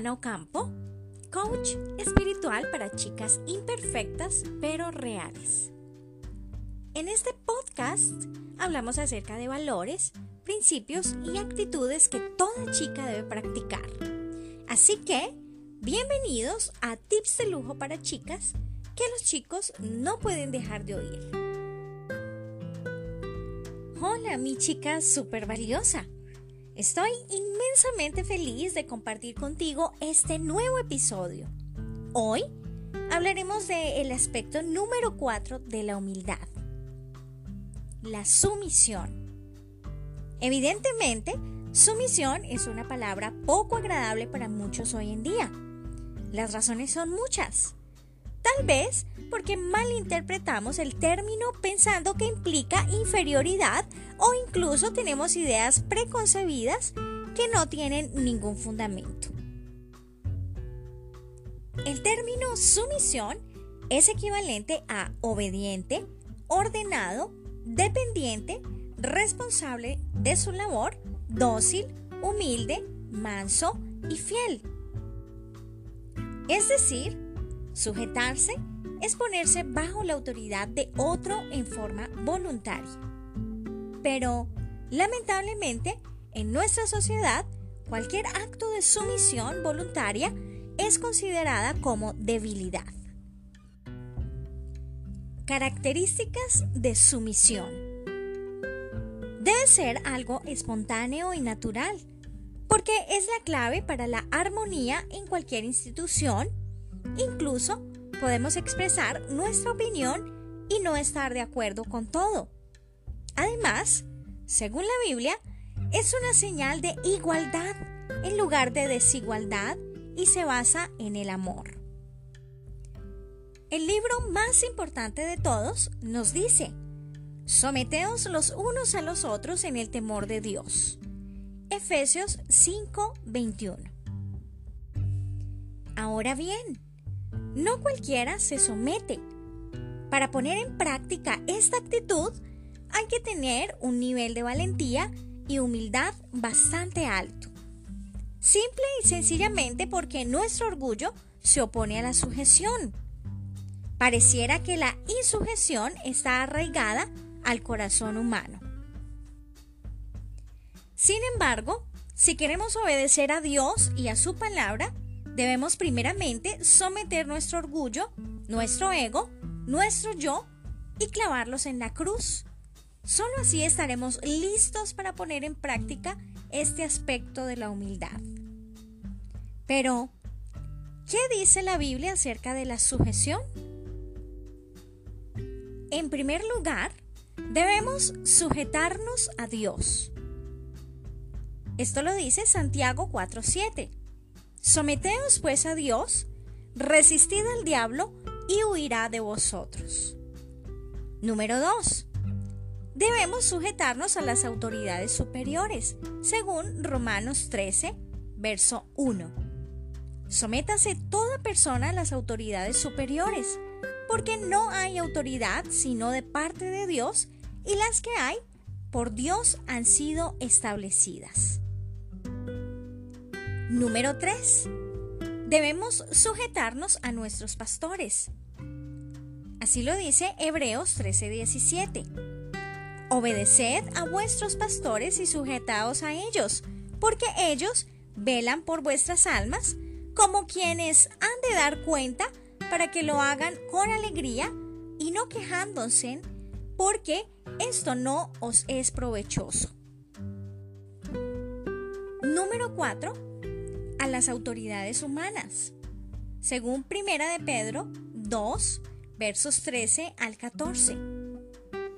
Ana Ocampo, coach espiritual para chicas imperfectas pero reales. En este podcast hablamos acerca de valores, principios y actitudes que toda chica debe practicar. Así que, bienvenidos a Tips de Lujo para Chicas que los chicos no pueden dejar de oír. Hola, mi chica súper valiosa. Estoy inmensamente feliz de compartir contigo este nuevo episodio. Hoy hablaremos del aspecto número 4 de la humildad, la sumisión. Evidentemente, sumisión es una palabra poco agradable para muchos hoy en día. Las razones son muchas. Tal vez porque malinterpretamos el término pensando que implica inferioridad o incluso tenemos ideas preconcebidas que no tienen ningún fundamento. El término sumisión es equivalente a obediente, ordenado, dependiente, responsable de su labor, dócil, humilde, manso y fiel. Es decir, Sujetarse es ponerse bajo la autoridad de otro en forma voluntaria. Pero, lamentablemente, en nuestra sociedad, cualquier acto de sumisión voluntaria es considerada como debilidad. Características de sumisión. Debe ser algo espontáneo y natural, porque es la clave para la armonía en cualquier institución Incluso podemos expresar nuestra opinión y no estar de acuerdo con todo. Además, según la Biblia, es una señal de igualdad en lugar de desigualdad y se basa en el amor. El libro más importante de todos nos dice, someteos los unos a los otros en el temor de Dios. Efesios 5:21. Ahora bien, no cualquiera se somete. Para poner en práctica esta actitud hay que tener un nivel de valentía y humildad bastante alto. Simple y sencillamente porque nuestro orgullo se opone a la sujeción. Pareciera que la insujeción está arraigada al corazón humano. Sin embargo, si queremos obedecer a Dios y a su palabra, Debemos primeramente someter nuestro orgullo, nuestro ego, nuestro yo y clavarlos en la cruz. Solo así estaremos listos para poner en práctica este aspecto de la humildad. Pero, ¿qué dice la Biblia acerca de la sujeción? En primer lugar, debemos sujetarnos a Dios. Esto lo dice Santiago 4.7. Someteos pues a Dios, resistid al diablo y huirá de vosotros. Número 2. Debemos sujetarnos a las autoridades superiores, según Romanos 13, verso 1. Sométase toda persona a las autoridades superiores, porque no hay autoridad sino de parte de Dios, y las que hay, por Dios han sido establecidas. Número 3. Debemos sujetarnos a nuestros pastores. Así lo dice Hebreos 13:17. Obedeced a vuestros pastores y sujetaos a ellos, porque ellos velan por vuestras almas como quienes han de dar cuenta para que lo hagan con alegría y no quejándose, porque esto no os es provechoso. Número 4 a las autoridades humanas. Según Primera de Pedro 2, versos 13 al 14.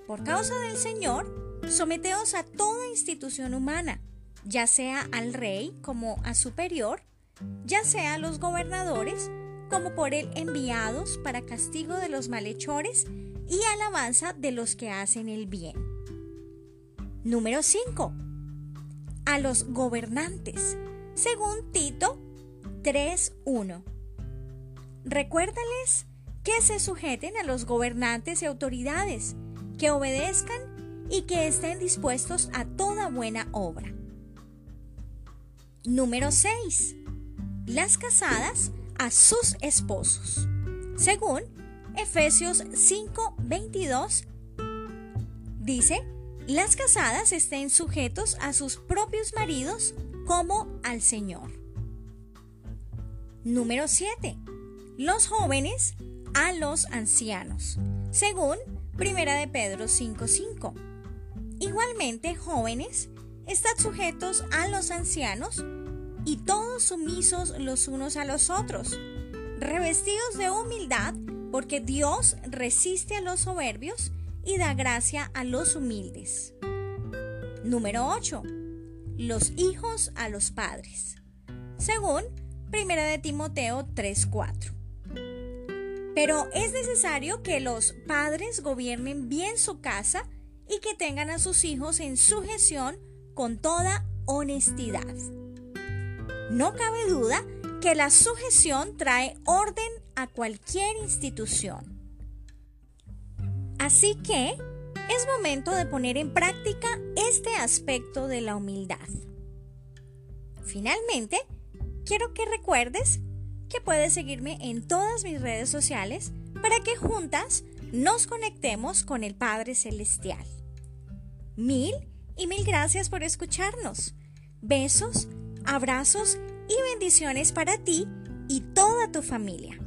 Por causa del Señor, someteos a toda institución humana, ya sea al rey como a superior, ya sea a los gobernadores como por él enviados para castigo de los malhechores y alabanza de los que hacen el bien. Número 5. A los gobernantes, según Tito 3.1. Recuérdales que se sujeten a los gobernantes y autoridades, que obedezcan y que estén dispuestos a toda buena obra. Número 6. las casadas a sus esposos, según Efesios 5:22 dice, las casadas estén sujetos a sus propios maridos como al Señor. Número 7. Los jóvenes a los ancianos, según 1 de Pedro 5:5. Igualmente, jóvenes, estad sujetos a los ancianos y todos sumisos los unos a los otros, revestidos de humildad, porque Dios resiste a los soberbios y da gracia a los humildes. Número 8. Los hijos a los padres. Según 1 de Timoteo 3:4. Pero es necesario que los padres gobiernen bien su casa y que tengan a sus hijos en sujeción con toda honestidad. No cabe duda que la sujeción trae orden a cualquier institución. Así que es momento de poner en práctica este aspecto de la humildad. Finalmente, quiero que recuerdes que puedes seguirme en todas mis redes sociales para que juntas nos conectemos con el Padre Celestial. Mil y mil gracias por escucharnos. Besos, abrazos y bendiciones para ti y toda tu familia.